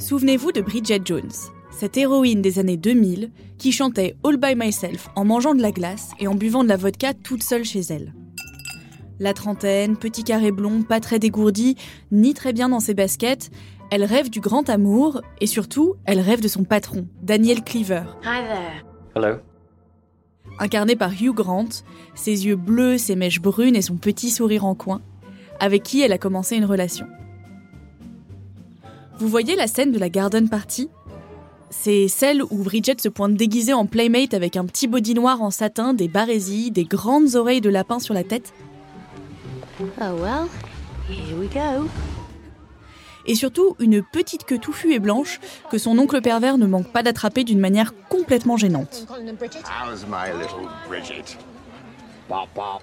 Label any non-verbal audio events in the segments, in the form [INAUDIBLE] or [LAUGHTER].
Souvenez-vous de Bridget Jones, cette héroïne des années 2000 qui chantait All by myself en mangeant de la glace et en buvant de la vodka toute seule chez elle. La trentaine, petit carré blond, pas très dégourdi, ni très bien dans ses baskets, elle rêve du grand amour et surtout, elle rêve de son patron, Daniel Cleaver. Hi there. Hello. Incarné par Hugh Grant, ses yeux bleus, ses mèches brunes et son petit sourire en coin, avec qui elle a commencé une relation. Vous voyez la scène de la garden party? C'est celle où Bridget se pointe déguisée en playmate avec un petit body noir en satin, des barésilles, des grandes oreilles de lapin sur la tête Oh well, here we go. et surtout une petite queue touffue et blanche que son oncle pervers ne manque pas d'attraper d'une manière complètement gênante. How's my little Bridget? Bop, bop.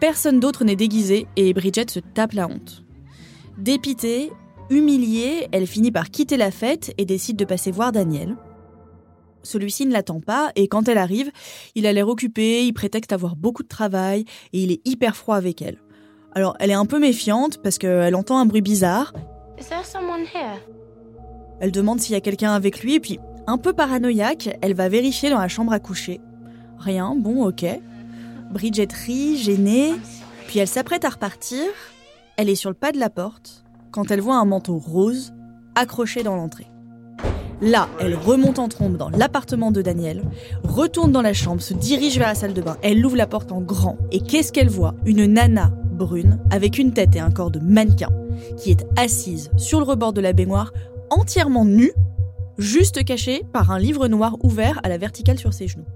Personne d'autre n'est déguisé et Bridget se tape la honte. Dépitée, humiliée, elle finit par quitter la fête et décide de passer voir Daniel. Celui-ci ne l'attend pas et quand elle arrive, il a l'air occupé, il prétexte avoir beaucoup de travail et il est hyper froid avec elle. Alors elle est un peu méfiante parce qu'elle entend un bruit bizarre, Is there someone here? elle demande s'il y a quelqu'un avec lui et puis, un peu paranoïaque, elle va vérifier dans la chambre à coucher. Rien, bon ok. Bridget rit, gênée, puis elle s'apprête à repartir. Elle est sur le pas de la porte quand elle voit un manteau rose accroché dans l'entrée. Là, elle remonte en trombe dans l'appartement de Daniel, retourne dans la chambre, se dirige vers la salle de bain. Elle ouvre la porte en grand et qu'est-ce qu'elle voit? Une nana brune avec une tête et un corps de mannequin qui est assise sur le rebord de la baignoire, entièrement nue, juste cachée par un livre noir ouvert à la verticale sur ses genoux.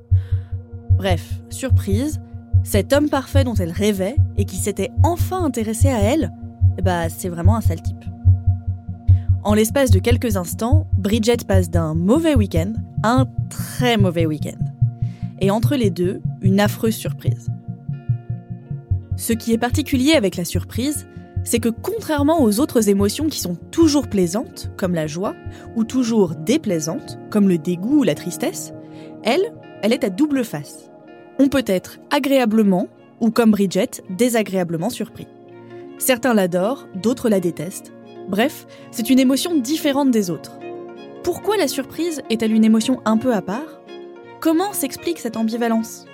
Bref, surprise, cet homme parfait dont elle rêvait et qui s'était enfin intéressé à elle, bah, c'est vraiment un sale type. En l'espace de quelques instants, Bridget passe d'un mauvais week-end à un très mauvais week-end. Et entre les deux, une affreuse surprise. Ce qui est particulier avec la surprise, c'est que contrairement aux autres émotions qui sont toujours plaisantes, comme la joie, ou toujours déplaisantes, comme le dégoût ou la tristesse, elle, elle est à double face. On peut être agréablement, ou comme Bridget, désagréablement surpris. Certains l'adorent, d'autres la détestent. Bref, c'est une émotion différente des autres. Pourquoi la surprise est-elle une émotion un peu à part? Comment s'explique cette ambivalence?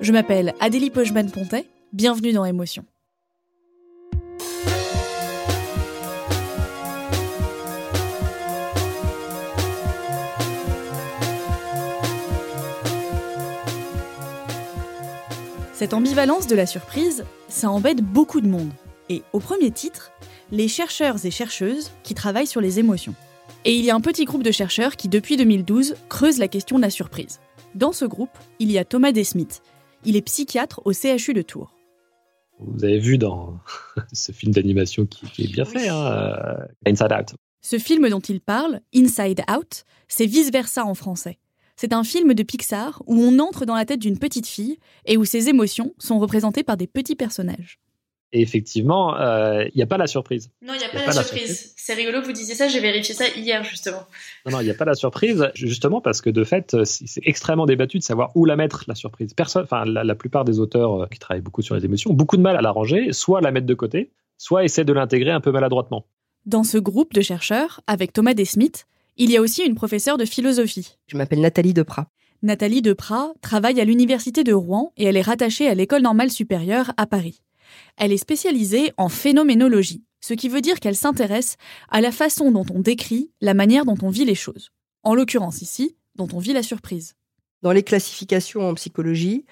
Je m'appelle Adélie Pochman-Pontet, bienvenue dans Émotion. Cette ambivalence de la surprise, ça embête beaucoup de monde. Et au premier titre, les chercheurs et chercheuses qui travaillent sur les émotions. Et il y a un petit groupe de chercheurs qui, depuis 2012, creuse la question de la surprise. Dans ce groupe, il y a Thomas Desmith. Il est psychiatre au CHU de Tours. Vous avez vu dans [LAUGHS] ce film d'animation qui, qui est bien fait, hein, euh, Inside Out. Ce film dont il parle, Inside Out, c'est vice-versa en français. C'est un film de Pixar où on entre dans la tête d'une petite fille et où ses émotions sont représentées par des petits personnages. Et effectivement, euh, il n'y a pas la surprise. Non, il n'y a pas, a la pas la surprise. surprise. C'est rigolo que vous disiez ça, j'ai vérifié ça hier justement. Non, non, il n'y a pas la surprise, justement parce que de fait, euh, c'est extrêmement débattu de savoir où la mettre, la surprise. Personne, enfin, la, la plupart des auteurs euh, qui travaillent beaucoup sur les émotions ont beaucoup de mal à la ranger, soit la mettre de côté, soit essaient de l'intégrer un peu maladroitement. Dans ce groupe de chercheurs, avec Thomas Desmith, il y a aussi une professeure de philosophie. Je m'appelle Nathalie Deprat. Nathalie Deprat travaille à l'université de Rouen et elle est rattachée à l'école normale supérieure à Paris. Elle est spécialisée en phénoménologie, ce qui veut dire qu'elle s'intéresse à la façon dont on décrit la manière dont on vit les choses. En l'occurrence ici, dont on vit la surprise. Dans les classifications en psychologie,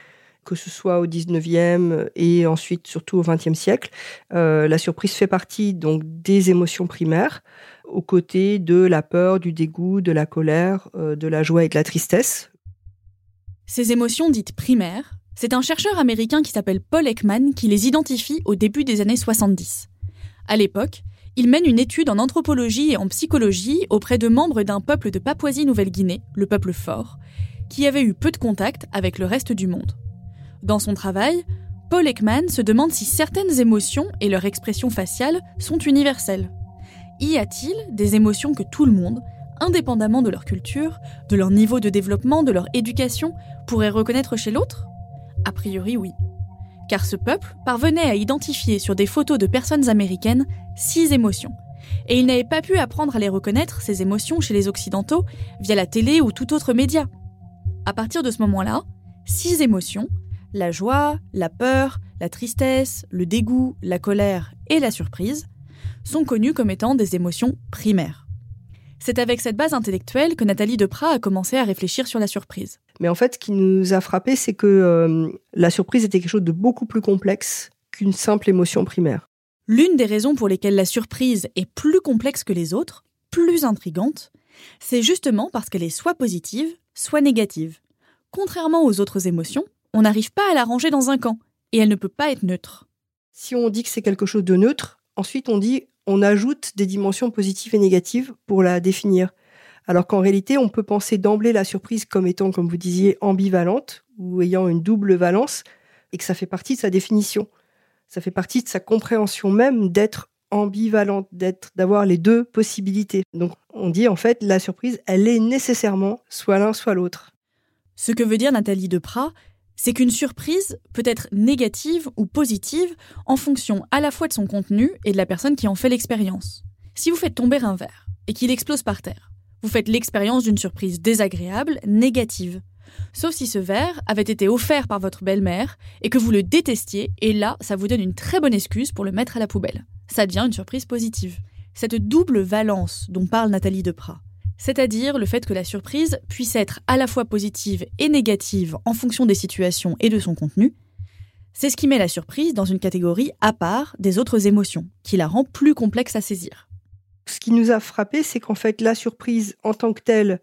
que ce soit au 19e et ensuite surtout au 20e siècle, euh, la surprise fait partie donc des émotions primaires, aux côtés de la peur, du dégoût, de la colère, euh, de la joie et de la tristesse. Ces émotions dites primaires, c'est un chercheur américain qui s'appelle Paul Ekman qui les identifie au début des années 70. À l'époque, il mène une étude en anthropologie et en psychologie auprès de membres d'un peuple de Papouasie-Nouvelle-Guinée, le peuple fort, qui avait eu peu de contact avec le reste du monde. Dans son travail, Paul Ekman se demande si certaines émotions et leur expression faciale sont universelles. Y a-t-il des émotions que tout le monde, indépendamment de leur culture, de leur niveau de développement, de leur éducation, pourrait reconnaître chez l'autre? A priori oui. Car ce peuple parvenait à identifier sur des photos de personnes américaines six émotions. Et il n'avait pas pu apprendre à les reconnaître, ces émotions, chez les Occidentaux, via la télé ou tout autre média. À partir de ce moment-là, six émotions, la joie, la peur, la tristesse, le dégoût, la colère et la surprise, sont connues comme étant des émotions primaires. C'est avec cette base intellectuelle que Nathalie Deprat a commencé à réfléchir sur la surprise. Mais en fait, ce qui nous a frappé, c'est que euh, la surprise était quelque chose de beaucoup plus complexe qu'une simple émotion primaire. L'une des raisons pour lesquelles la surprise est plus complexe que les autres, plus intrigante, c'est justement parce qu'elle est soit positive, soit négative. Contrairement aux autres émotions, on n'arrive pas à la ranger dans un camp, et elle ne peut pas être neutre. Si on dit que c'est quelque chose de neutre, ensuite on dit on ajoute des dimensions positives et négatives pour la définir. Alors qu'en réalité, on peut penser d'emblée la surprise comme étant, comme vous disiez, ambivalente ou ayant une double valence, et que ça fait partie de sa définition. Ça fait partie de sa compréhension même d'être ambivalente, d'être, d'avoir les deux possibilités. Donc, on dit en fait, la surprise, elle est nécessairement soit l'un, soit l'autre. Ce que veut dire Nathalie Deprat, c'est qu'une surprise peut être négative ou positive en fonction à la fois de son contenu et de la personne qui en fait l'expérience. Si vous faites tomber un verre et qu'il explose par terre, vous faites l'expérience d'une surprise désagréable, négative. Sauf si ce verre avait été offert par votre belle-mère et que vous le détestiez, et là, ça vous donne une très bonne excuse pour le mettre à la poubelle. Ça devient une surprise positive. Cette double valence dont parle Nathalie Deprat, c'est-à-dire le fait que la surprise puisse être à la fois positive et négative en fonction des situations et de son contenu, c'est ce qui met la surprise dans une catégorie à part des autres émotions, qui la rend plus complexe à saisir. Ce qui nous a frappé, c'est qu'en fait, la surprise en tant que telle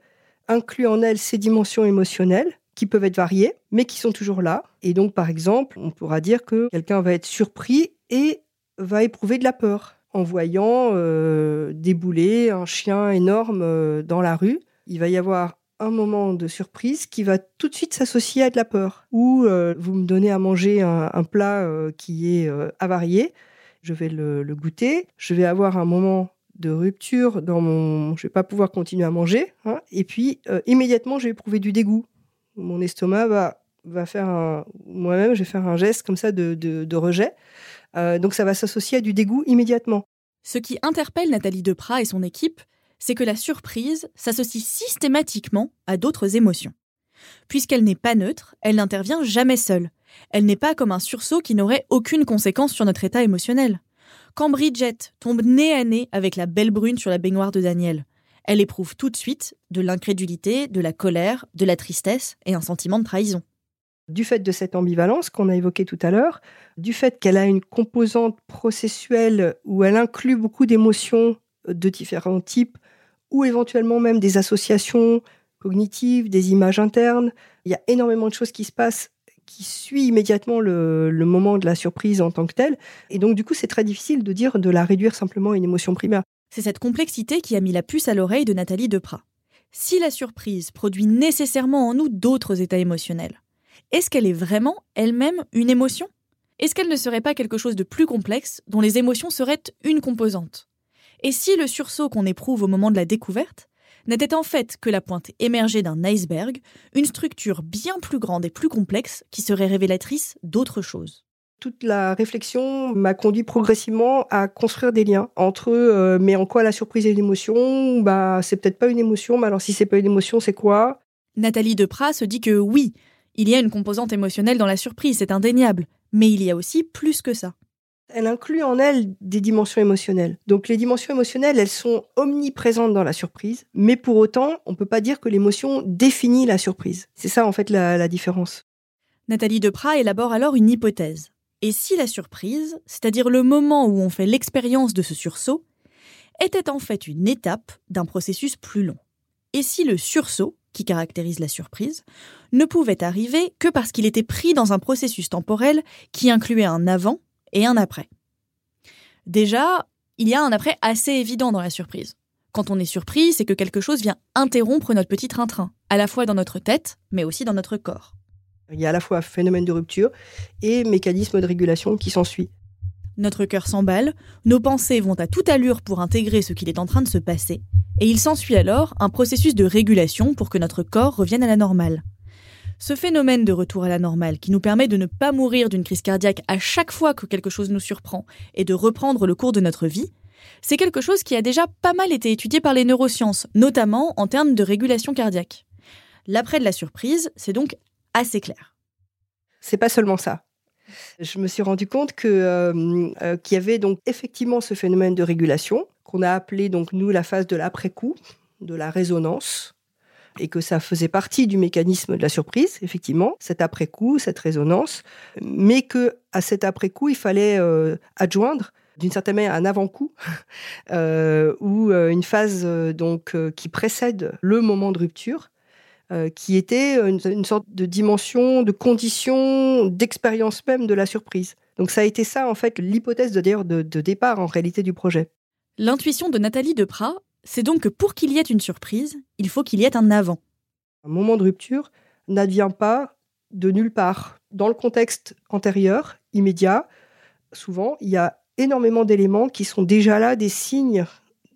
inclut en elle ces dimensions émotionnelles qui peuvent être variées, mais qui sont toujours là. Et donc, par exemple, on pourra dire que quelqu'un va être surpris et va éprouver de la peur en voyant euh, débouler un chien énorme euh, dans la rue. Il va y avoir un moment de surprise qui va tout de suite s'associer à de la peur. Ou euh, vous me donnez à manger un, plat qui est avarié, je vais le, goûter, je vais avoir un moment de rupture dans mon... Je vais pas pouvoir continuer à manger. Hein. et puis, immédiatement, je vais éprouver du dégoût. Mon estomac va, va faire un... Moi-même, je vais faire un geste comme ça de, de rejet. Euh, donc ça va s'associer à du dégoût immédiatement. Ce qui interpelle Nathalie Deprat et son équipe, c'est que la surprise s'associe systématiquement à d'autres émotions. Puisqu'elle n'est pas neutre, elle n'intervient jamais seule. Elle n'est pas comme un sursaut qui n'aurait aucune conséquence sur notre état émotionnel. Quand Bridget tombe nez à nez avec la belle brune sur la baignoire de Daniel, elle éprouve tout de suite de l'incrédulité, de la colère, de la tristesse et un sentiment de trahison du fait de cette ambivalence qu'on a évoquée tout à l'heure, du fait qu'elle a une composante processuelle où elle inclut beaucoup d'émotions de différents types, ou éventuellement même des associations cognitives, des images internes. Il y a énormément de choses qui se passent qui suit immédiatement le, moment de la surprise en tant que telle. Et donc, du coup, c'est très difficile de dire de la réduire simplement à une émotion primaire. C'est cette complexité qui a mis la puce à l'oreille de Nathalie Deprat. Si la surprise produit nécessairement en nous d'autres états émotionnels, est-ce qu'elle est vraiment elle-même une émotion? Est-ce qu'elle ne serait pas quelque chose de plus complexe dont les émotions seraient une composante? Et si le sursaut qu'on éprouve au moment de la découverte n'était en fait que la pointe émergée d'un iceberg, une structure bien plus grande et plus complexe qui serait révélatrice d'autre chose toute la réflexion m'a conduit progressivement à construire des liens entre euh, mais en quoi la surprise est l'émotion Bah c'est peut-être pas une émotion, mais alors si c'est pas une émotion, c'est quoi? Nathalie Deprat se dit que oui, il y a une composante émotionnelle dans la surprise, c'est indéniable, mais il y a aussi plus que ça. Elle inclut en elle des dimensions émotionnelles. Donc les dimensions émotionnelles, elles sont omniprésentes dans la surprise, mais pour autant, on ne peut pas dire que l'émotion définit la surprise. C'est ça en fait la, différence. Nathalie Deprat élabore alors une hypothèse. Et si la surprise, c'est-à-dire le moment où on fait l'expérience de ce sursaut, était en fait une étape d'un processus plus long? Et si le sursaut, qui caractérise la surprise, ne pouvait arriver que parce qu'il était pris dans un processus temporel qui incluait un avant et un après Déjà, il y a un après assez évident dans la surprise. Quand on est surpris, c'est que quelque chose vient interrompre notre petit train-train, à la fois dans notre tête, mais aussi dans notre corps. Il y a à la fois phénomène de rupture et mécanisme de régulation qui s'ensuit. Notre cœur s'emballe, nos pensées vont à toute allure pour intégrer ce qu'il est en train de se passer, et il s'ensuit alors un processus de régulation pour que notre corps revienne à la normale. Ce phénomène de retour à la normale, qui nous permet de ne pas mourir d'une crise cardiaque à chaque fois que quelque chose nous surprend et de reprendre le cours de notre vie, c'est quelque chose qui a déjà pas mal été étudié par les neurosciences, notamment en termes de régulation cardiaque. L'après de la surprise, c'est donc assez clair. C'est pas seulement ça. Je me suis rendu compte que euh, euh, qu'il y avait donc effectivement ce phénomène de régulation qu'on a appelé donc nous la phase de l'après-coup, de la résonance, et que ça faisait partie du mécanisme de la surprise, effectivement, cet après-coup, cette résonance, mais que à cet après-coup, il fallait euh, adjoindre d'une certaine manière un avant-coup [LAUGHS] ou une phase donc qui précède le moment de rupture euh, qui était une, sorte de dimension, de condition, d'expérience même de la surprise. Donc ça a été ça, en fait, l'hypothèse de, de, de départ, en réalité, du projet. L'intuition de Nathalie Deprat, c'est donc que pour qu'il y ait une surprise, il faut qu'il y ait un avant. Un moment de rupture n'advient pas de nulle part. Dans le contexte antérieur, immédiat, souvent, il y a énormément d'éléments qui sont déjà là, des signes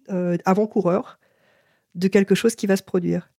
euh, avant-coureurs de quelque chose qui va se produire.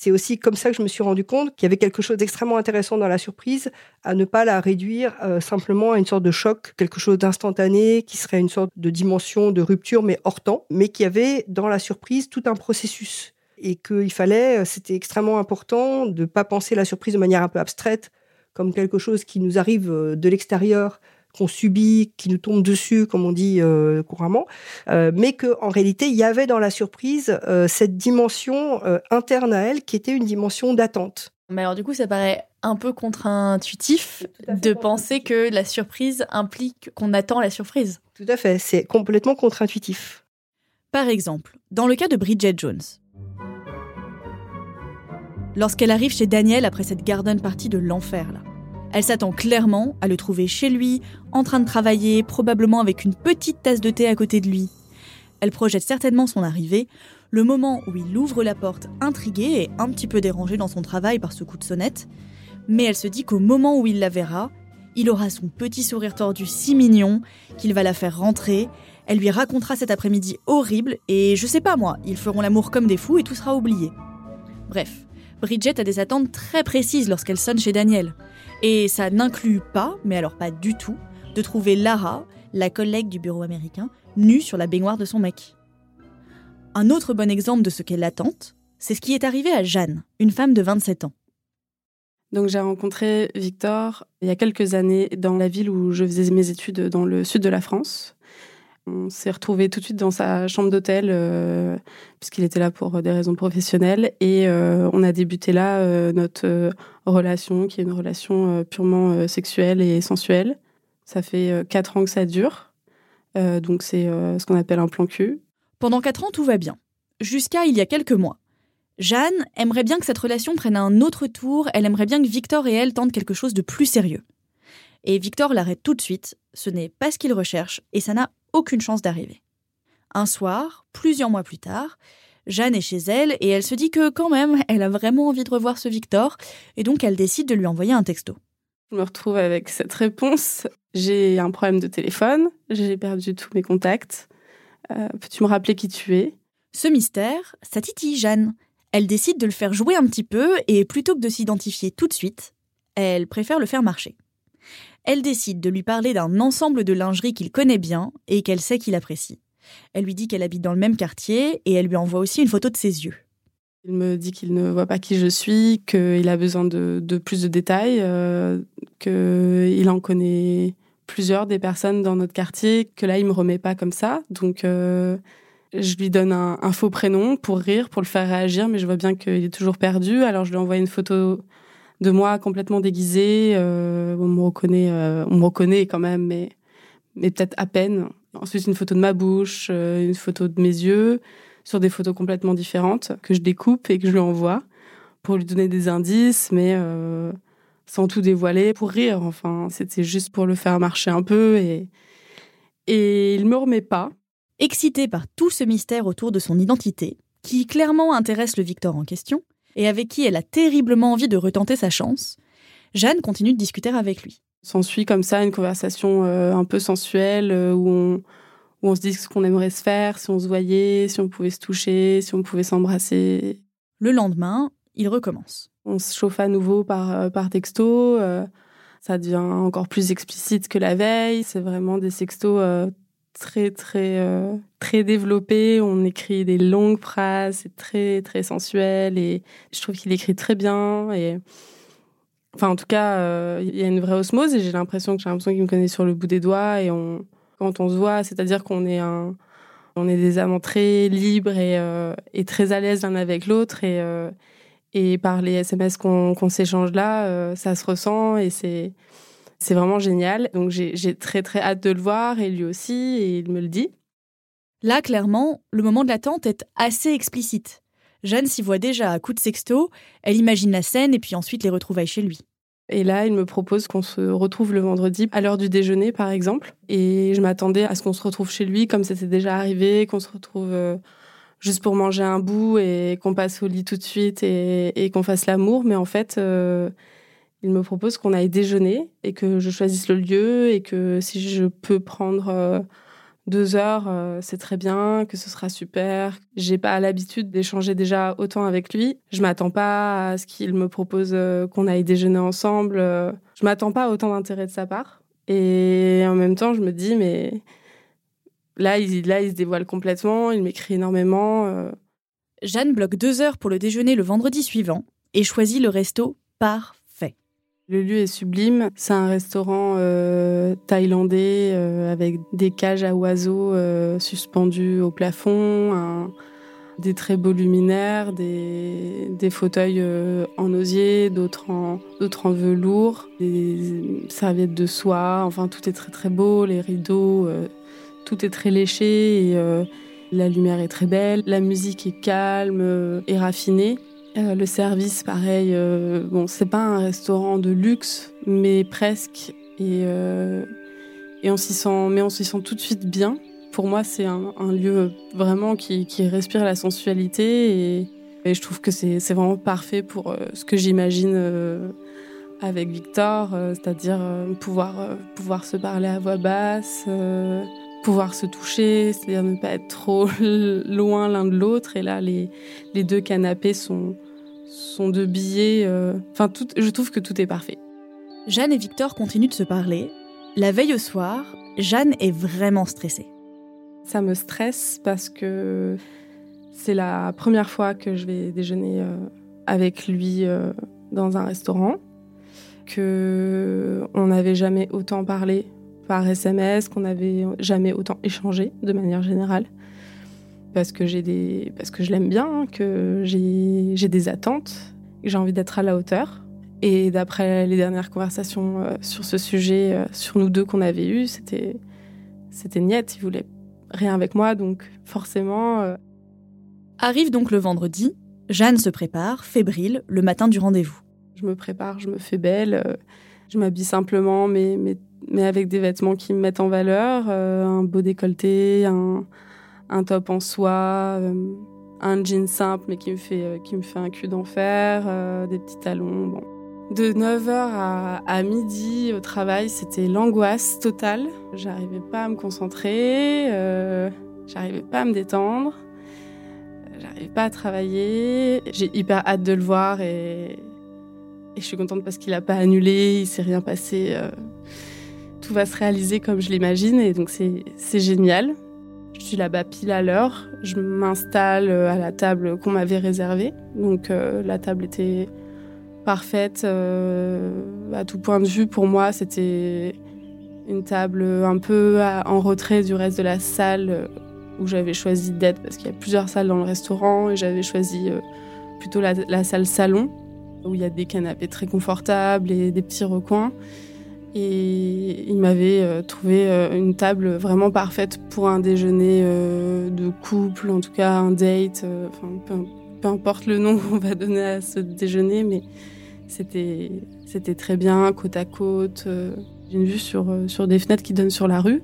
C'est aussi comme ça que je me suis rendu compte qu'il y avait quelque chose d'extrêmement intéressant dans la surprise, à ne pas la réduire euh, simplement à une sorte de choc, quelque chose d'instantané, qui serait une sorte de dimension de rupture, mais hors temps, mais qu'il y avait dans la surprise tout un processus. Et qu'il fallait, euh, c'était extrêmement important de ne pas penser la surprise de manière un peu abstraite, comme quelque chose qui nous arrive euh, de l'extérieur, qu'on subit, qui nous tombe dessus, comme on dit euh, couramment, euh, mais qu'en réalité, il y avait dans la surprise euh, cette dimension interne à elle qui était une dimension d'attente. Mais alors du coup, ça paraît un peu contre-intuitif de penser que la surprise implique qu'on attend la surprise. Tout à fait, c'est complètement contre-intuitif. Par exemple, dans le cas de Bridget Jones. Lorsqu'elle arrive chez Daniel après cette garden party de l'enfer là, elle s'attend clairement à le trouver chez lui, en train de travailler, probablement avec une petite tasse de thé à côté de lui. Elle projette certainement son arrivée, le moment où il ouvre la porte intrigué et un petit peu dérangé dans son travail par ce coup de sonnette, mais elle se dit qu'au moment où il la verra, il aura son petit sourire tordu si mignon qu'il va la faire rentrer, elle lui racontera cet après-midi horrible et je sais pas moi, ils feront l'amour comme des fous et tout sera oublié. Bref, Bridget a des attentes très précises lorsqu'elle sonne chez Daniel. Et ça n'inclut pas, mais alors pas du tout, de trouver Lara, la collègue du bureau américain, nue sur la baignoire de son mec. Un autre bon exemple de ce qu'elle attend, c'est ce qui est arrivé à Jeanne, une femme de 27 ans. Donc j'ai rencontré Victor il y a quelques années dans la ville où je faisais mes études dans le sud de la France. On s'est retrouvé tout de suite dans sa chambre d'hôtel euh, puisqu'il était là pour des raisons professionnelles et euh, on a débuté là euh, notre relation qui est une relation purement sexuelle et sensuelle. Ça fait quatre ans que ça dure, donc c'est ce qu'on appelle un plan cul. Pendant quatre ans, tout va bien, jusqu'à il y a quelques mois. Jeanne aimerait bien que cette relation prenne un autre tour, elle aimerait bien que Victor et elle tentent quelque chose de plus sérieux. Et Victor l'arrête tout de suite, ce n'est pas ce qu'il recherche, et ça n'a aucune chance d'arriver. Un soir, plusieurs mois plus tard, Jeanne est chez elle et elle se dit que quand même, elle a vraiment envie de revoir ce Victor et donc elle décide de lui envoyer un texto. Je me retrouve avec cette réponse. J'ai un problème de téléphone, j'ai perdu tous mes contacts. Euh, peux-tu me rappeler qui tu es? Ce mystère, ça titille Jeanne. Elle décide de le faire jouer un petit peu et plutôt que de s'identifier tout de suite, elle préfère le faire marcher elle décide de lui parler d'un ensemble de lingerie qu'il connaît bien et qu'elle sait qu'il apprécie. Elle lui dit qu'elle habite dans le même quartier et elle lui envoie aussi une photo de ses yeux. Il me dit qu'il ne voit pas qui je suis, qu'il a besoin de, plus de détails, euh, qu'il en connaît plusieurs des personnes dans notre quartier que là, il me remet pas comme ça. Donc, euh, je lui donne un, un, faux prénom pour rire, pour le faire réagir, mais je vois bien qu'il est toujours perdu. Alors, je lui envoie une photo de moi complètement déguisée. Euh, on me reconnaît, euh, on me reconnaît quand même, mais, mais peut-être à peine. Ensuite, une photo de ma bouche, euh, une photo de mes yeux, sur des photos complètement différentes que je découpe et que je lui envoie pour lui donner des indices, mais euh, sans tout dévoiler, pour rire. Enfin, c'était juste pour le faire marcher un peu et, et il me remet pas. Excité par tout ce mystère autour de son identité, qui clairement intéresse le Victor en question, et avec qui elle a terriblement envie de retenter sa chance, Jeanne continue de discuter avec lui. S'ensuit comme ça une conversation euh, un peu sensuelle euh, où, on, où on se dit ce qu'on aimerait se faire, si on se voyait, si on pouvait se toucher, si on pouvait s'embrasser. Le lendemain, il recommence. On se chauffe à nouveau par, euh, par texto. ça devient encore plus explicite que la veille. C'est vraiment des sextos très très euh, très développé. On écrit des longues phrases, c'est très très sensuel et je trouve qu'il écrit très bien et enfin en tout cas euh, il y a une vraie osmose et j'ai l'impression que j'ai l'impression qu'il me connaît sur le bout des doigts et quand on se voit, c'est-à-dire qu'on est on est des amants très libres et, euh, et très à l'aise l'un avec l'autre et par les SMS qu'on s'échange là, ça se ressent et c'est c'est vraiment génial. Donc j'ai très très hâte de le voir et lui aussi, et il me le dit. Là, clairement, le moment de l'attente est assez explicite. Jeanne s'y voit déjà à coups de sexto, elle imagine la scène et puis ensuite les retrouvailles chez lui. Et là, il me propose qu'on se retrouve le vendredi à l'heure du déjeuner, par exemple. Et je m'attendais à ce qu'on se retrouve chez lui, comme c'était déjà arrivé, qu'on se retrouve euh, juste pour manger un bout et qu'on passe au lit tout de suite et, qu'on fasse l'amour. Mais en fait, euh, il me propose qu'on aille déjeuner et que je choisisse le lieu et que si je peux prendre euh, deux heures, euh, c'est très bien, que ce sera super. J'ai pas l'habitude d'échanger déjà autant avec lui. Je m'attends pas à ce qu'il me propose euh, qu'on aille déjeuner ensemble. Je m'attends pas à autant d'intérêt de sa part. Et en même temps, je me dis, mais là, il, là, il se dévoile complètement, il m'écrit énormément. Jeanne bloque deux heures pour le déjeuner le vendredi suivant et choisit le resto par le lieu est sublime. C'est un restaurant euh, thaïlandais euh, avec des cages à oiseaux euh, suspendues au plafond, des très beaux luminaires, des, fauteuils en osier, d'autres en, en velours, des serviettes de soie. Enfin, tout est très très beau. Les rideaux, tout est très léché et la lumière est très belle. La musique est calme et raffinée. Euh, le service, pareil, euh, bon, c'est pas un restaurant de luxe, mais presque. Et, euh, et on s'y sent, mais on s'y sent tout de suite bien. Pour moi, c'est un, lieu vraiment qui, respire la sensualité et, je trouve que c'est vraiment parfait pour ce que j'imagine avec Victor, c'est-à-dire pouvoir, pouvoir se parler à voix basse pouvoir se toucher, c'est-à-dire ne pas être trop [LAUGHS] loin l'un de l'autre. Et là, les, les deux canapés sont, sont deux billets. Euh, enfin, tout, je trouve que tout est parfait. Jeanne et Victor continuent de se parler. La veille au soir, Jeanne est vraiment stressée. Ça me stresse parce que c'est la première fois que je vais déjeuner euh, avec lui euh, dans un restaurant, que on n'avait jamais autant parlé par SMS, qu'on n'avait jamais autant échangé de manière générale. Parce que, j'ai des, parce que je l'aime bien, hein, que j'ai, j'ai des attentes, que j'ai envie d'être à la hauteur. Et d'après les dernières conversations euh, sur ce sujet, euh, sur nous deux qu'on avait eues, c'était, c'était niette. Il voulait rien avec moi, donc forcément. Euh, Arrive donc le vendredi. Jeanne se prépare, fébrile, le matin du rendez-vous. Je me prépare, je me fais belle. Je m'habille simplement, mais, mais mais avec des vêtements qui me mettent en valeur, euh, un beau décolleté, un, un top en soie, euh, un jean simple mais qui me fait, euh, qui me fait un cul d'enfer, des petits talons. Bon. De 9h à, à midi au travail, c'était l'angoisse totale. J'arrivais pas à me concentrer, j'arrivais pas à me détendre, j'arrivais pas à travailler. J'ai hyper hâte de le voir et, et je suis contente parce qu'il a pas annulé, il s'est rien passé tout va se réaliser comme je l'imagine et donc c'est génial. Je suis là-bas pile à l'heure. Je m'installe euh, à la table qu'on m'avait réservée. Donc euh, la table était parfaite euh, à tout point de vue. Pour moi, c'était Une table un peu en retrait du reste de la salle où j'avais choisi d'être parce qu'il y a plusieurs salles dans le restaurant et j'avais choisi plutôt la salle salon où il y a des canapés très confortables et des petits recoins. Et il m'avait euh, trouvé euh, une table vraiment parfaite pour un déjeuner euh, de couple, en tout cas un date, enfin, peu, importe le nom [LAUGHS] qu'on va donner à ce déjeuner, mais c'était, c'était très bien, côte à côte. J'ai une vue sur, sur des fenêtres qui donnent sur la rue.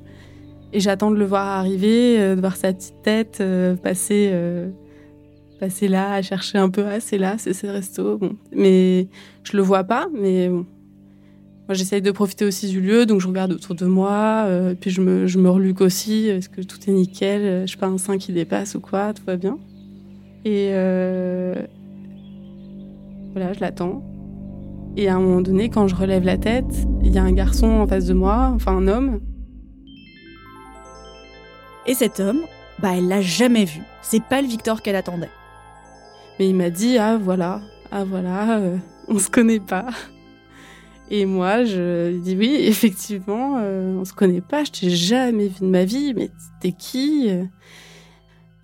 Et j'attends de le voir arriver, de voir sa petite tête passer, passer là, à chercher un peu, ah c'est là, c'est ce resto. Bon. Mais je le vois pas, mais bon, moi, j'essaye de profiter aussi du lieu, donc je regarde autour de moi, euh, puis je me, je reluque aussi, est-ce que tout est nickel, euh, je suis pas un sein qui dépasse ou quoi, tout va bien. Et euh, voilà, je l'attends. Et à un moment donné, quand je relève la tête, il y a un garçon en face de moi, enfin un homme. Et cet homme, bah elle l'a jamais vu. C'est pas le Victor qu'elle attendait. Mais il m'a dit ah voilà, ah voilà, [LAUGHS] on se connaît pas. Et moi, je dis oui, effectivement, euh, on se connaît pas, je t'ai jamais vu de ma vie, mais t'es qui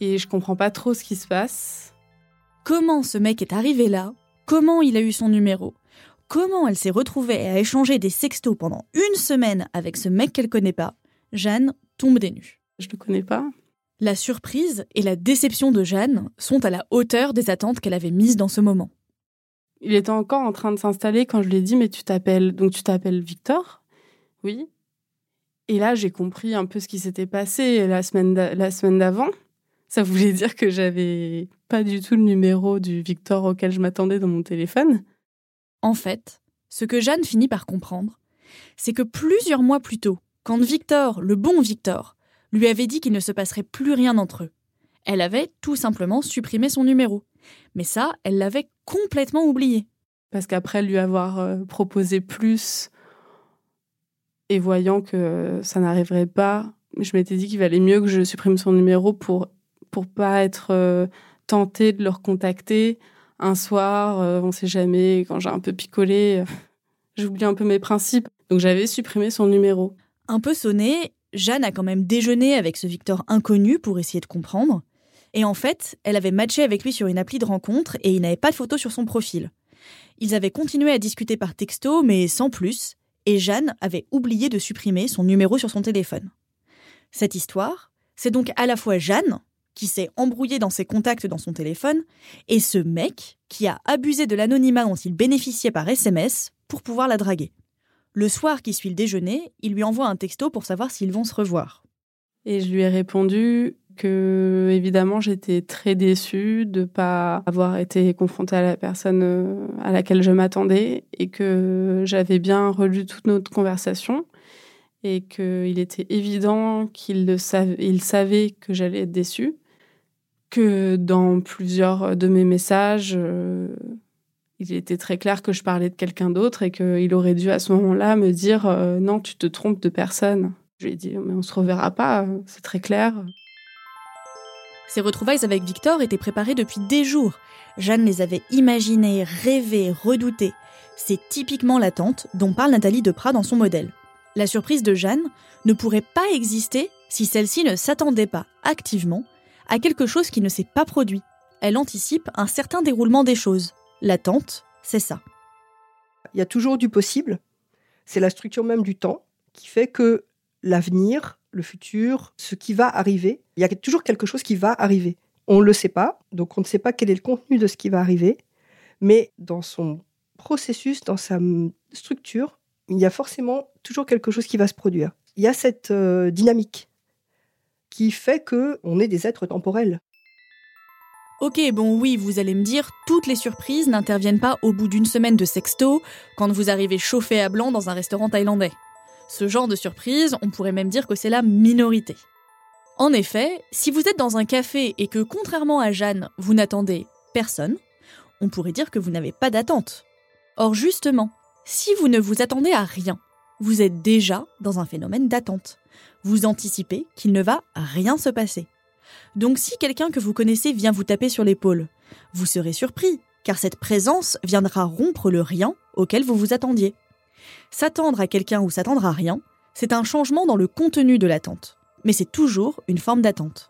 Et je comprends pas trop ce qui se passe. Comment ce mec est arrivé là? Comment il a eu son numéro? Comment elle s'est retrouvée à échanger des sextos pendant une semaine avec ce mec qu'elle connaît pas? Jeanne tombe des nues. Je le connais pas. La surprise et la déception de Jeanne sont à la hauteur des attentes qu'elle avait mises dans ce moment. Il était encore en train de s'installer quand je lui ai dit mais tu t'appelles donc tu t'appelles Victor? Oui. Et là j'ai compris un peu ce qui s'était passé la semaine la semaine d'avant. Ça voulait dire que j'avais pas du tout le numéro du Victor auquel je m'attendais dans mon téléphone. En fait, ce que Jeanne finit par comprendre, c'est que plusieurs mois plus tôt, quand Victor, le bon Victor, lui avait dit qu'il ne se passerait plus rien entre eux, elle avait tout simplement supprimé son numéro. Mais ça, elle l'avait complètement oublié. Parce qu'après lui avoir euh, proposé plus et voyant que ça n'arriverait pas, je m'étais dit qu'il valait mieux que je supprime son numéro pour pour pas être euh, tentée de le recontacter un soir, euh, on sait jamais, quand j'ai un peu picolé, j'oublie un peu mes principes. Donc j'avais supprimé son numéro. Un peu sonné, Jeanne a quand même déjeuné avec ce Victor inconnu pour essayer de comprendre. Et en fait, elle avait matché avec lui sur une appli de rencontre et il n'avait pas de photo sur son profil. Ils avaient continué à discuter par texto, mais sans plus, et Jeanne avait oublié de supprimer son numéro sur son téléphone. Cette histoire, c'est donc à la fois Jeanne, qui s'est embrouillée dans ses contacts dans son téléphone, et ce mec qui a abusé de l'anonymat dont il bénéficiait par SMS pour pouvoir la draguer. Le soir qui suit le déjeuner, il lui envoie un texto pour savoir s'ils vont se revoir. Et je lui ai répondu que évidemment j'étais très déçue de pas avoir été confrontée à la personne euh, à laquelle je m'attendais et que j'avais bien relu toute notre conversation et qu'il était évident qu'il savait que j'allais être déçue, que dans plusieurs de mes messages, euh, il était très clair que je parlais de quelqu'un d'autre et qu'il aurait dû à ce moment-là me dire euh, non, tu te trompes de personne. Je lui ai dit mais on se reverra pas, c'est très clair. Ces retrouvailles avec Victor étaient préparées depuis des jours. Jeanne les avait imaginées, rêvées, redoutées. C'est typiquement l'attente dont parle Nathalie Deprat dans son modèle. La surprise de Jeanne ne pourrait pas exister si celle-ci ne s'attendait pas activement à quelque chose qui ne s'est pas produit. Elle anticipe un certain déroulement des choses. L'attente, c'est ça. Il y a toujours du possible. C'est la structure même du temps qui fait que l'avenir le futur, ce qui va arriver. Il y a toujours quelque chose qui va arriver. On ne le sait pas, donc on ne sait pas quel est le contenu de ce qui va arriver, mais dans son processus, dans sa structure, il y a forcément toujours quelque chose qui va se produire. Il y a cette euh, dynamique qui fait que on est des êtres temporels. Ok, bon oui, vous allez me dire, toutes les surprises n'interviennent pas au bout d'une semaine de sexto quand vous arrivez chauffé à blanc dans un restaurant thaïlandais. Ce genre de surprise, on pourrait même dire que c'est la minorité. En effet, si vous êtes dans un café et que, contrairement à Jeanne, vous n'attendez personne, on pourrait dire que vous n'avez pas d'attente. Or justement, si vous ne vous attendez à rien, vous êtes déjà dans un phénomène d'attente. Vous anticipez qu'il ne va rien se passer. Donc si quelqu'un que vous connaissez vient vous taper sur l'épaule, vous serez surpris, car cette présence viendra rompre le rien auquel vous vous attendiez. S'attendre à quelqu'un ou s'attendre à rien, C'est un changement dans le contenu de l'attente, mais c'est toujours une forme d'attente.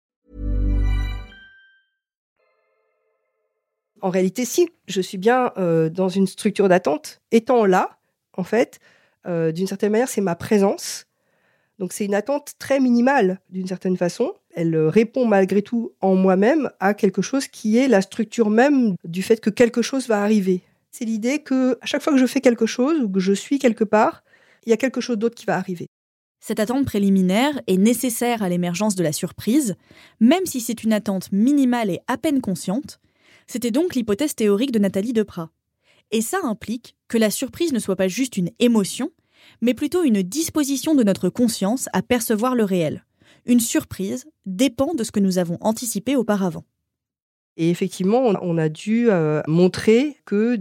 En réalité, si, je suis bien euh, dans une structure d'attente. Étant là, en fait, euh, d'une certaine manière, c'est ma présence. Donc c'est une attente très minimale, d'une certaine façon. Elle euh, répond malgré tout en moi-même à quelque chose qui est la structure même du fait que quelque chose va arriver. C'est l'idée que à chaque fois que je fais quelque chose ou que je suis quelque part, il y a quelque chose d'autre qui va arriver. Cette attente préliminaire est nécessaire à l'émergence de la surprise, même si c'est une attente minimale et à peine consciente. C'était donc l'hypothèse théorique de Nathalie Deprat. Et ça implique que la surprise ne soit pas juste une émotion, mais plutôt une disposition de notre conscience à percevoir le réel. Une surprise dépend de ce que nous avons anticipé auparavant. Et effectivement, on- a dû euh, montrer que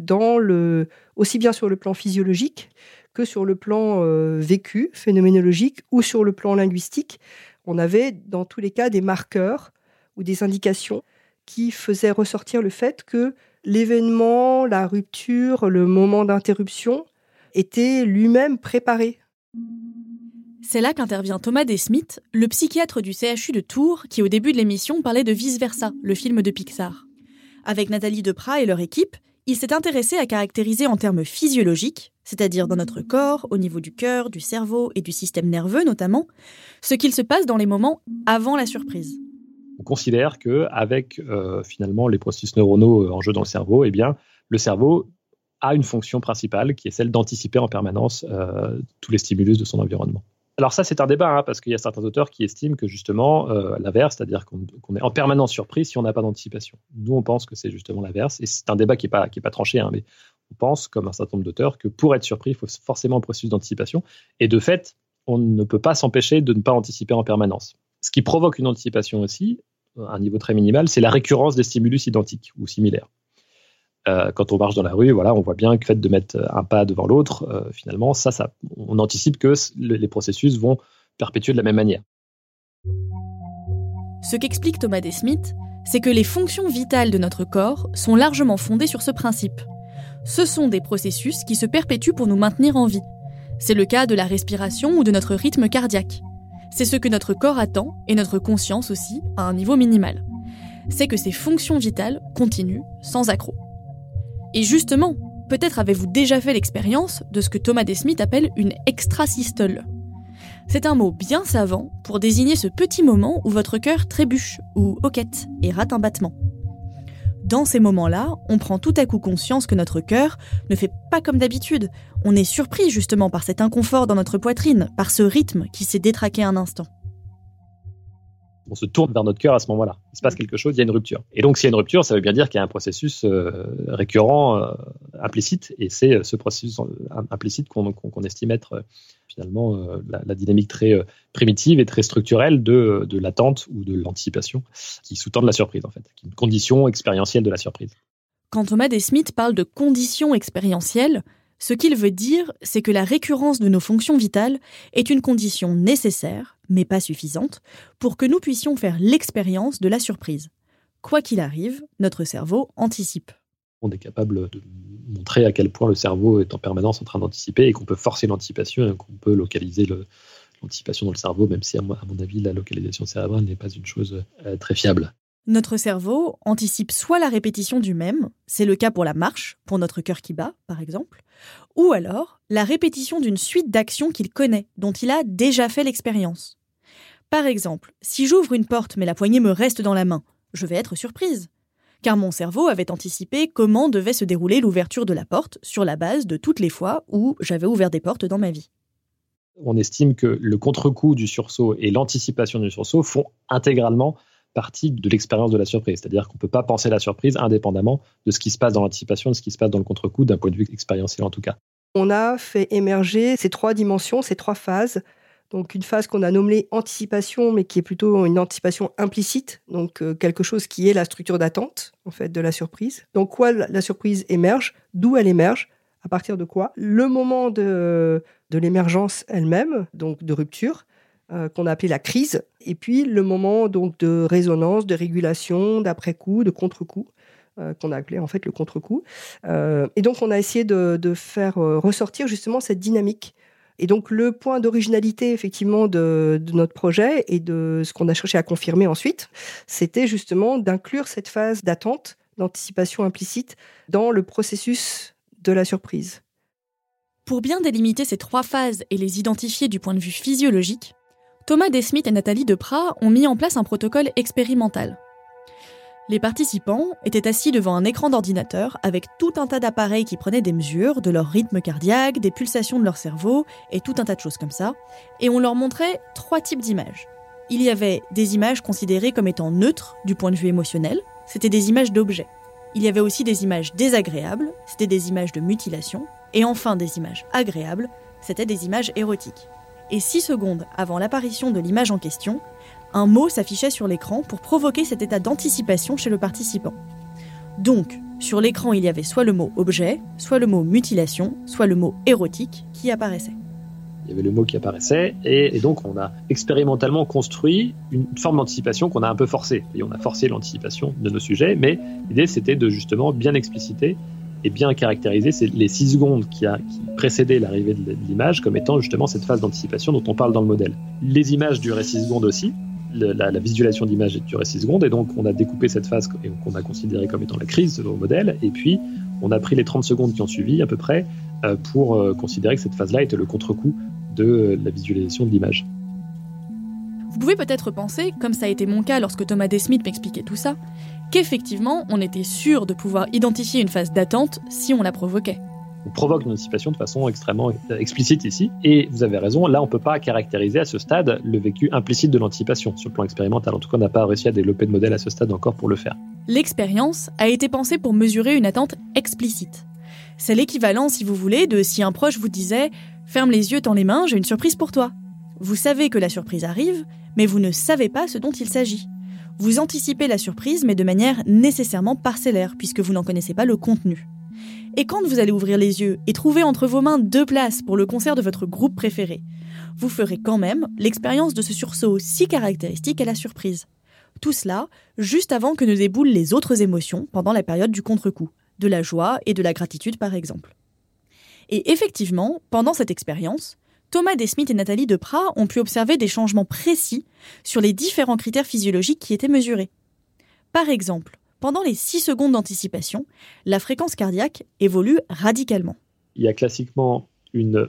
aussi bien sur le plan physiologique que sur le plan euh, vécu, phénoménologique ou sur le plan linguistique, on avait dans tous les cas des marqueurs ou des indications qui faisaient ressortir le fait que l'événement, la rupture, le moment d'interruption était lui-même préparé. C'est là qu'intervient Thomas Desmith, le psychiatre du CHU de Tours, qui au début de l'émission parlait de Vice Versa, le film de Pixar. Avec Nathalie Deprat et leur équipe, il s'est intéressé à caractériser en termes physiologiques, c'est-à-dire dans notre corps, au niveau du cœur, du cerveau et du système nerveux notamment, ce qu'il se passe dans les moments avant la surprise. On considère que avec euh, finalement les processus neuronaux euh, en jeu dans le cerveau, eh bien, le cerveau a une fonction principale qui est celle d'anticiper en permanence euh, tous les stimulus de son environnement. Alors ça, c'est un débat, hein, parce qu'il y a certains auteurs qui estiment que justement euh, l'inverse, c'est-à-dire qu'on est en permanence surpris si on n'a pas d'anticipation. Nous, on pense que c'est justement l'inverse, et c'est un débat qui n'est pas, qui est pas tranché, hein, mais on pense, comme un certain nombre d'auteurs, que pour être surpris, il faut forcément un processus d'anticipation, et de fait, on ne peut pas s'empêcher de ne pas anticiper en permanence. Ce qui provoque une anticipation aussi, un niveau très minimal, c'est la récurrence des stimulus identiques ou similaires. Euh, quand on marche dans la rue, on voit bien que le fait de mettre un pas devant l'autre, euh, finalement, ça, on anticipe que les processus vont perpétuer de la même manière. Ce qu'explique Thomas Desmith, c'est que les fonctions vitales de notre corps sont largement fondées sur ce principe. Ce sont des processus qui se perpétuent pour nous maintenir en vie. C'est le cas de la respiration ou de notre rythme cardiaque. C'est ce que notre corps attend et notre conscience aussi à un niveau minimal. C'est que ces fonctions vitales continuent sans accroc. Et justement, peut-être avez-vous déjà fait l'expérience de ce que Thomas Desmith appelle une extrasystole. C'est un mot bien savant pour désigner ce petit moment où votre cœur trébuche ou hoquette et rate un battement. Dans ces moments-là, on prend tout à coup conscience que notre cœur ne fait pas comme d'habitude. On est surpris justement par cet inconfort dans notre poitrine, par ce rythme qui s'est détraqué un instant. On se tourne vers notre cœur à ce moment-là. Il se passe quelque chose, il y a une rupture. Et donc, s'il y a une rupture, ça veut bien dire qu'il y a un processus euh, récurrent, euh, implicite, et c'est euh, ce processus implicite qu'on estime être finalement euh, la, la dynamique très euh, primitive et très structurelle de, de l'attente ou de l'anticipation qui sous-tend la surprise, en fait, qui est une condition expérientielle de la surprise. Quand Thomas Desmith parle de conditions expérientielles, ce qu'il veut dire, c'est que la récurrence de nos fonctions vitales est une condition nécessaire, mais pas suffisante, pour que nous puissions faire l'expérience de la surprise. Quoi qu'il arrive, notre cerveau anticipe. On est capable de montrer à quel point le cerveau est en permanence en train d'anticiper et qu'on peut forcer l'anticipation et qu'on peut localiser l'anticipation dans le cerveau, même si, à mon, à mon avis, la localisation cérébrale n'est pas une chose euh, très fiable. Notre cerveau anticipe soit la répétition du même, c'est le cas pour la marche, pour notre cœur qui bat, par exemple, ou alors la répétition d'une suite d'actions qu'il connaît, dont il a déjà fait l'expérience. Par exemple, si j'ouvre une porte mais la poignée me reste dans la main, je vais être surprise. Car mon cerveau avait anticipé comment devait se dérouler l'ouverture de la porte sur la base de toutes les fois où j'avais ouvert des portes dans ma vie. On estime que le contre-coup du sursaut et l'anticipation du sursaut font intégralement partie de l'expérience de la surprise. C'est-à-dire qu'on ne peut pas penser la surprise indépendamment de ce qui se passe dans l'anticipation, de ce qui se passe dans le contre-coup, d'un point de vue expérientiel en tout cas. On a fait émerger ces trois dimensions, ces trois phases. Donc une phase qu'on a nommée anticipation, mais qui est plutôt une anticipation implicite, donc euh, quelque chose qui est la structure d'attente en fait de la surprise. Donc quoi la surprise émerge, d'où elle émerge, à partir de quoi? Le moment de, de l'émergence elle-même, donc de rupture, euh, qu'on a appelé la crise, et puis le moment donc de résonance, de régulation, d'après-coup, de contre-coup, euh, qu'on a appelé en fait le contre-coup. Euh, et donc on a essayé de, faire ressortir justement cette dynamique. Et donc le point d'originalité effectivement de, notre projet et de ce qu'on a cherché à confirmer ensuite, c'était justement d'inclure cette phase d'attente, d'anticipation implicite dans le processus de la surprise. Pour bien délimiter ces trois phases et les identifier du point de vue physiologique, Thomas Desmith et Nathalie Deprat ont mis en place un protocole expérimental. Les participants étaient assis devant un écran d'ordinateur avec tout un tas d'appareils qui prenaient des mesures de leur rythme cardiaque, des pulsations de leur cerveau et tout un tas de choses comme ça, et on leur montrait trois types d'images. Il y avait des images considérées comme étant neutres du point de vue émotionnel, c'était des images d'objets. Il y avait aussi des images désagréables, c'était des images de mutilation, et enfin des images agréables, c'était des images érotiques et 6 secondes avant l'apparition de l'image en question, un mot s'affichait sur l'écran pour provoquer cet état d'anticipation chez le participant. Donc, sur l'écran, il y avait soit le mot objet, soit le mot mutilation, soit le mot érotique qui apparaissait. Il y avait le mot qui apparaissait, et, donc on a expérimentalement construit une forme d'anticipation qu'on a un peu forcée. Et on a forcé l'anticipation de nos sujets, mais l'idée c'était de justement bien expliciter et bien caractériser c'est les six secondes qui, a, qui précédaient l'arrivée de l'image comme étant justement cette phase d'anticipation dont on parle dans le modèle. Les images duraient 6 secondes aussi, la, visualisation d'image durait 6 secondes, et donc on a découpé cette phase qu'on a considérée comme étant la crise de nos modèles, et puis on a pris les 30 secondes qui ont suivi à peu près euh, pour euh, considérer que cette phase-là était le contre-coup de la visualisation de l'image. Vous pouvez peut-être penser, comme ça a été mon cas lorsque Thomas Desmith m'expliquait tout ça, qu'effectivement, on était sûr de pouvoir identifier une phase d'attente si on la provoquait. On provoque une anticipation de façon extrêmement explicite ici. Et vous avez raison, là, on ne peut pas caractériser à ce stade le vécu implicite de l'anticipation sur le plan expérimental. En tout cas, on n'a pas réussi à développer de modèle à ce stade encore pour le faire. L'expérience a été pensée pour mesurer une attente explicite. C'est l'équivalent, si vous voulez, de si un proche vous disait Ferme les yeux, tends les mains, j'ai une surprise pour toi. Vous savez que la surprise arrive, mais vous ne savez pas ce dont il s'agit. Vous anticipez la surprise, mais de manière nécessairement parcellaire, puisque vous n'en connaissez pas le contenu. Et quand vous allez ouvrir les yeux et trouver entre vos mains deux places pour le concert de votre groupe préféré, vous ferez quand même l'expérience de ce sursaut si caractéristique à la surprise. Tout cela juste avant que ne déboulent les autres émotions pendant la période du contre-coup, de la joie et de la gratitude par exemple. Et effectivement, pendant cette expérience, Thomas Desmith et Nathalie Deprat ont pu observer des changements précis sur les différents critères physiologiques qui étaient mesurés. Par exemple, pendant les 6 secondes d'anticipation, la fréquence cardiaque évolue radicalement. Il y a classiquement une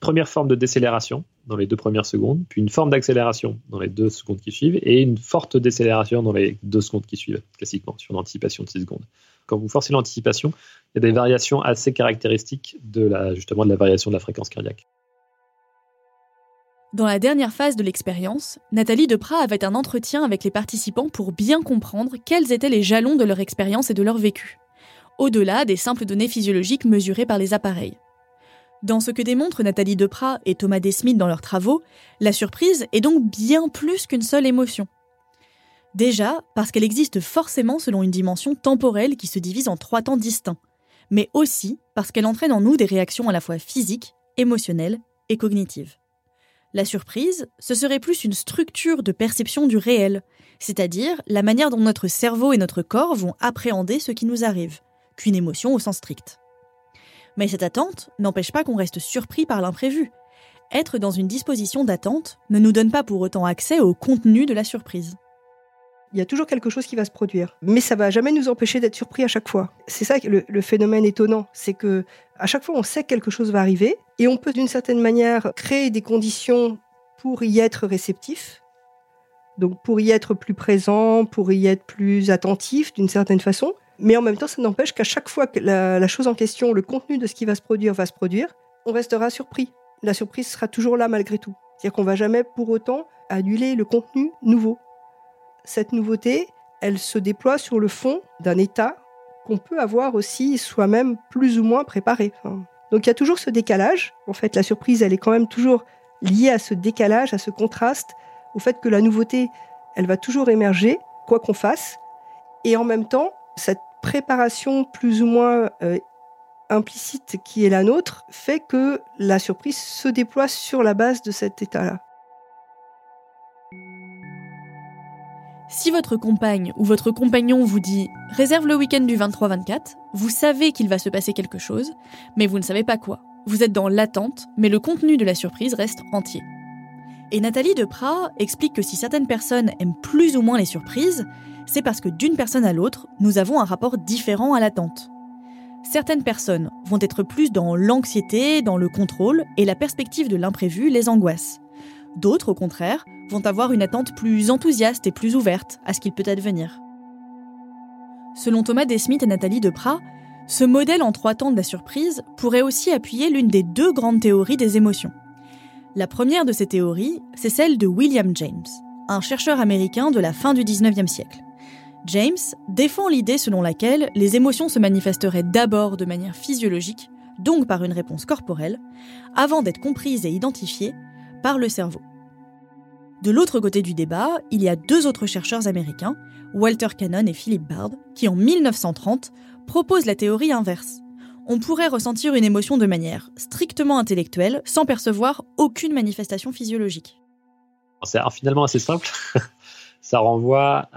première forme de décélération dans les deux premières secondes, puis une forme d'accélération dans les deux secondes qui suivent, et une forte décélération dans les deux secondes qui suivent, classiquement, sur l'anticipation de 6 secondes. Quand vous forcez l'anticipation, il y a des variations assez caractéristiques de de la variation de la fréquence cardiaque. Dans la dernière phase de l'expérience, Nathalie Deprat avait un entretien avec les participants pour bien comprendre quels étaient les jalons de leur expérience et de leur vécu, au-delà des simples données physiologiques mesurées par les appareils. Dans ce que démontrent Nathalie Deprat et Thomas Desmith dans leurs travaux, la surprise est donc bien plus qu'une seule émotion. Déjà, parce qu'elle existe forcément selon une dimension temporelle qui se divise en trois temps distincts, mais aussi parce qu'elle entraîne en nous des réactions à la fois physiques, émotionnelles et cognitives. La surprise, ce serait plus une structure de perception du réel, c'est-à-dire la manière dont notre cerveau et notre corps vont appréhender ce qui nous arrive, qu'une émotion au sens strict. Mais cette attente n'empêche pas qu'on reste surpris par l'imprévu. Être dans une disposition d'attente ne nous donne pas pour autant accès au contenu de la surprise. Il y a toujours quelque chose qui va se produire, mais ça va jamais nous empêcher d'être surpris à chaque fois. C'est ça le, phénomène étonnant, c'est que à chaque fois on sait que quelque chose va arriver et on peut d'une certaine manière créer des conditions pour y être réceptif, donc pour y être plus présent, pour y être plus attentif d'une certaine façon. Mais en même temps, ça n'empêche qu'à chaque fois que la, la, chose en question, le contenu de ce qui va se produire va se produire, on restera surpris. La surprise sera toujours là malgré tout. C'est-à-dire qu'on va jamais pour autant annuler le contenu nouveau cette nouveauté, elle se déploie sur le fond d'un état qu'on peut avoir aussi soi-même plus ou moins préparé. donc il y a toujours ce décalage. En fait, la surprise, elle est quand même toujours liée à ce décalage, à ce contraste, au fait que la nouveauté, elle va toujours émerger, quoi qu'on fasse. Et en même temps, cette préparation plus ou moins euh, implicite qui est la nôtre fait que la surprise se déploie sur la base de cet état-là. Si votre compagne ou votre compagnon vous dit réserve le week-end du 23-24, vous savez qu'il va se passer quelque chose, mais vous ne savez pas quoi. Vous êtes dans l'attente, mais le contenu de la surprise reste entier. Et Nathalie Deprat explique que si certaines personnes aiment plus ou moins les surprises, c'est parce que d'une personne à l'autre, nous avons un rapport différent à l'attente. Certaines personnes vont être plus dans l'anxiété, dans le contrôle, et la perspective de l'imprévu les angoisse. D'autres, au contraire, vont avoir une attente plus enthousiaste et plus ouverte à ce qu'il peut advenir. Selon Thomas Desmith et Nathalie Deprat, ce modèle en trois temps de la surprise pourrait aussi appuyer l'une des deux grandes théories des émotions. La première de ces théories, c'est celle de William James, un chercheur américain de la fin du 19e siècle. James défend l'idée selon laquelle les émotions se manifesteraient d'abord de manière physiologique, donc par une réponse corporelle, avant d'être comprises et identifiées par le cerveau. De l'autre côté du débat, il y a deux autres chercheurs américains, Walter Cannon et Philip Bard, qui en 1930 proposent la théorie inverse. On pourrait ressentir une émotion de manière strictement intellectuelle sans percevoir aucune manifestation physiologique. C'est finalement assez simple. [LAUGHS] Ça renvoie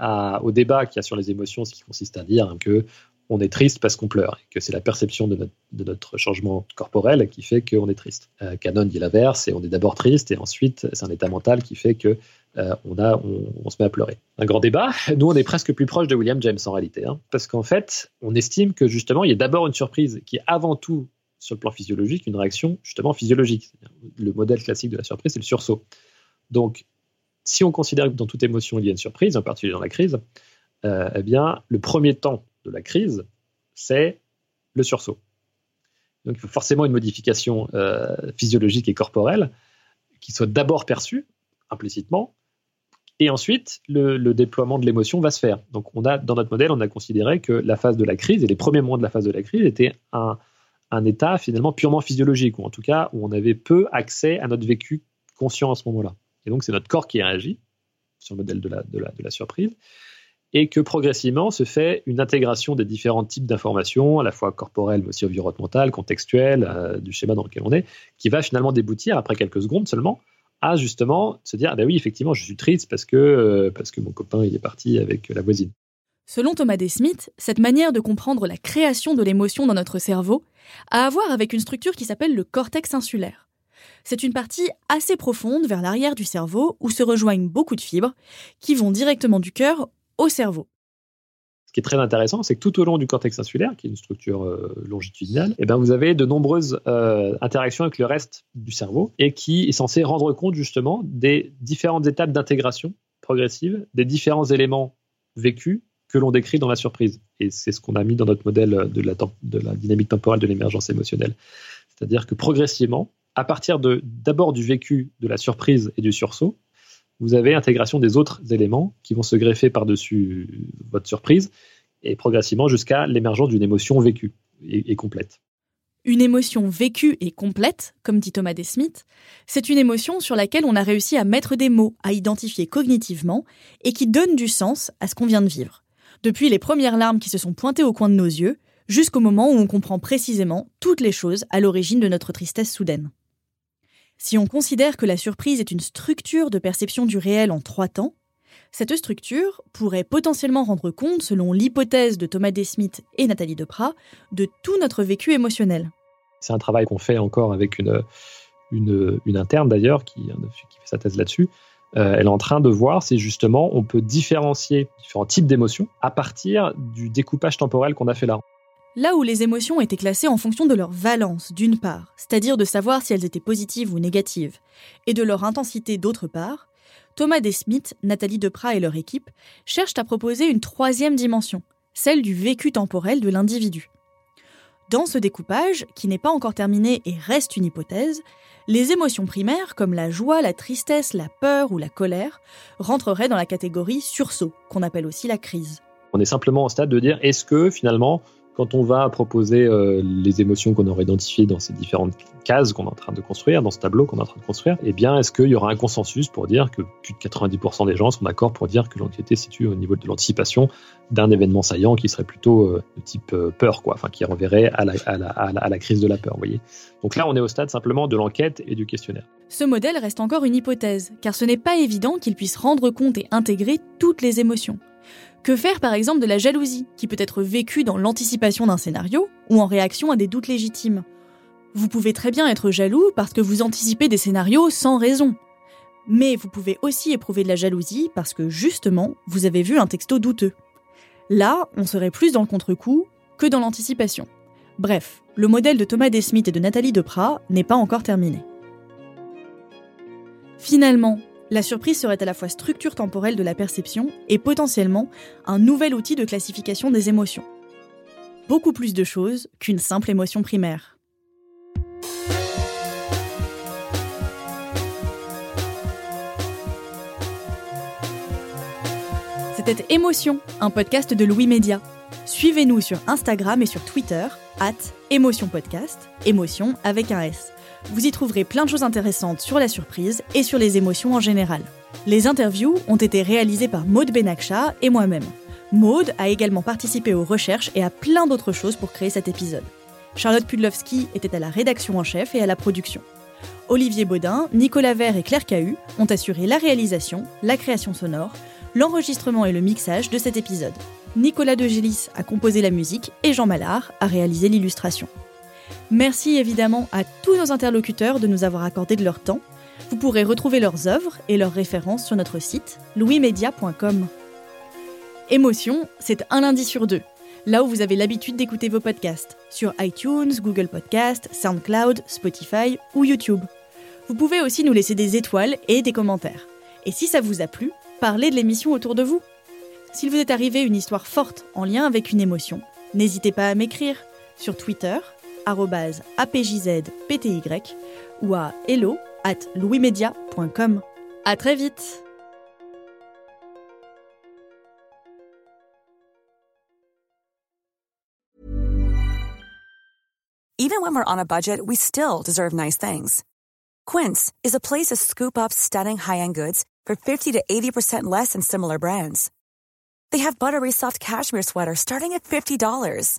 au débat qu'il y a sur les émotions, ce qui consiste à dire que on est triste parce qu'on pleure, et que c'est la perception de notre, changement corporel qui fait qu'on est triste. Euh, Canon dit l'inverse, et on est d'abord triste, et ensuite c'est un état mental qui fait que euh, on, a, on, se met à pleurer. Un grand débat. [LAUGHS] Nous, on est presque plus proche de William James en réalité, hein, parce qu'en fait, on estime que justement, il y a d'abord une surprise qui est avant tout sur le plan physiologique, une réaction justement physiologique. Le modèle classique de la surprise, c'est le sursaut. Donc, si on considère que dans toute émotion, il y a une surprise, en particulier dans la crise, euh, eh bien, le premier temps de la crise, c'est le sursaut. Donc il faut forcément une modification euh, physiologique et corporelle qui soit d'abord perçue implicitement, et ensuite le, déploiement de l'émotion va se faire. Donc on a dans notre modèle, on a considéré que la phase de la crise et les premiers moments de la phase de la crise étaient un, état finalement purement physiologique, ou en tout cas où on avait peu accès à notre vécu conscient à ce moment-là. Et donc c'est notre corps qui réagit sur le modèle de la surprise et que progressivement se fait une intégration des différents types d'informations, à la fois corporelles mais aussi environnementales, contextuelles, euh, du schéma dans lequel on est, qui va finalement déboutir, après quelques secondes seulement, à justement se dire, ah ben oui, effectivement, je suis triste parce que, euh, parce que mon copain il est parti avec la voisine. Selon Thomas D. Smith, cette manière de comprendre la création de l'émotion dans notre cerveau a à voir avec une structure qui s'appelle le cortex insulaire. C'est une partie assez profonde vers l'arrière du cerveau où se rejoignent beaucoup de fibres qui vont directement du cœur au cerveau. Ce qui est très intéressant, c'est que tout au long du cortex insulaire, qui est une structure euh, longitudinale, eh ben, vous avez de nombreuses euh, interactions avec le reste du cerveau et qui est censé rendre compte justement des différentes étapes d'intégration progressive, des différents éléments vécus que l'on décrit dans la surprise. Et c'est ce qu'on a mis dans notre modèle de la, de la dynamique temporelle de l'émergence émotionnelle. C'est-à-dire que progressivement, à partir d'abord du vécu de la surprise et du sursaut, vous avez intégration des autres éléments qui vont se greffer par-dessus votre surprise et progressivement jusqu'à l'émergence d'une émotion vécue et, complète. Une émotion vécue et complète, comme dit Thomas Desmith, c'est une émotion sur laquelle on a réussi à mettre des mots, à identifier cognitivement, et qui donne du sens à ce qu'on vient de vivre. Depuis les premières larmes qui se sont pointées au coin de nos yeux, jusqu'au moment où on comprend précisément toutes les choses à l'origine de notre tristesse soudaine. Si on considère que la surprise est une structure de perception du réel en trois temps, cette structure pourrait potentiellement rendre compte, selon l'hypothèse de Thomas Desmith et Nathalie Deprat, de tout notre vécu émotionnel. C'est un travail qu'on fait encore avec une, interne d'ailleurs qui, qui, fait sa thèse là-dessus. Euh, elle est en train de voir si justement on peut différencier différents types d'émotions à partir du découpage temporel qu'on a fait là. Là où les émotions étaient classées en fonction de leur valence, d'une part, c'est-à-dire de savoir si elles étaient positives ou négatives, et de leur intensité, d'autre part, Thomas Desmith, Nathalie Deprat et leur équipe cherchent à proposer une troisième dimension, celle du vécu temporel de l'individu. Dans ce découpage, qui n'est pas encore terminé et reste une hypothèse, les émotions primaires, comme la joie, la tristesse, la peur ou la colère, rentreraient dans la catégorie sursaut, qu'on appelle aussi la crise. On est simplement au stade de dire est-ce que finalement quand on va proposer euh, les émotions qu'on aurait identifiées dans ces différentes cases qu'on est en train de construire, dans ce tableau qu'on est en train de construire, eh bien, est-ce qu'il y aura un consensus pour dire que plus de 90% des gens sont d'accord pour dire que l'anxiété se situe au niveau de l'anticipation d'un événement saillant qui serait plutôt euh, de type euh, peur, quoi, enfin, qui renverrait à la, à, la, à la, crise de la peur, vous voyez. Donc là, on est au stade simplement de l'enquête et du questionnaire. Ce modèle reste encore une hypothèse, car ce n'est pas évident qu'il puisse rendre compte et intégrer toutes les émotions. Que faire par exemple de la jalousie, qui peut être vécue dans l'anticipation d'un scénario ou en réaction à des doutes légitimes? Vous pouvez très bien être jaloux parce que vous anticipez des scénarios sans raison. Mais vous pouvez aussi éprouver de la jalousie parce que justement, vous avez vu un texto douteux. Là, on serait plus dans le contre-coup que dans l'anticipation. Bref, le modèle de Thomas Desmith et de Nathalie Deprat n'est pas encore terminé. Finalement, la surprise serait à la fois structure temporelle de la perception et potentiellement un nouvel outil de classification des émotions. Beaucoup plus de choses qu'une simple émotion primaire. C'était Émotion, un podcast de Louis Média. Suivez-nous sur Instagram et sur Twitter, at Émotion Podcast, émotion avec un S. Vous y trouverez plein de choses intéressantes sur la surprise et sur les émotions en général. Les interviews ont été réalisées par Maude Benakcha et moi-même. Maude a également participé aux recherches et à plein d'autres choses pour créer cet épisode. Charlotte Pudlowski était à la rédaction en chef et à la production. Olivier Baudin, Nicolas Vert et Claire Cahu ont assuré la réalisation, la création sonore, l'enregistrement et le mixage de cet épisode. Nicolas De Gélis a composé la musique et Jean Mallard a réalisé l'illustration. Merci évidemment à tous nos interlocuteurs de nous avoir accordé de leur temps. Vous pourrez retrouver leurs œuvres et leurs références sur notre site louismedia.com. Émotion, c'est un lundi sur deux, là où vous avez l'habitude d'écouter vos podcasts, sur iTunes, Google Podcast, SoundCloud, Spotify ou YouTube. Vous pouvez aussi nous laisser des étoiles et des commentaires. Et si ça vous a plu, parlez de l'émission autour de vous. S'il vous est arrivé une histoire forte en lien avec une émotion, n'hésitez pas à m'écrire sur Twitter, apjzpty ou à hello at louismedia.com. À très vite! Even when we're on a budget, we still deserve nice things. Quince is a place to scoop up stunning high-end goods for 50 to 80% less than similar brands. They have buttery soft cashmere sweaters starting at $50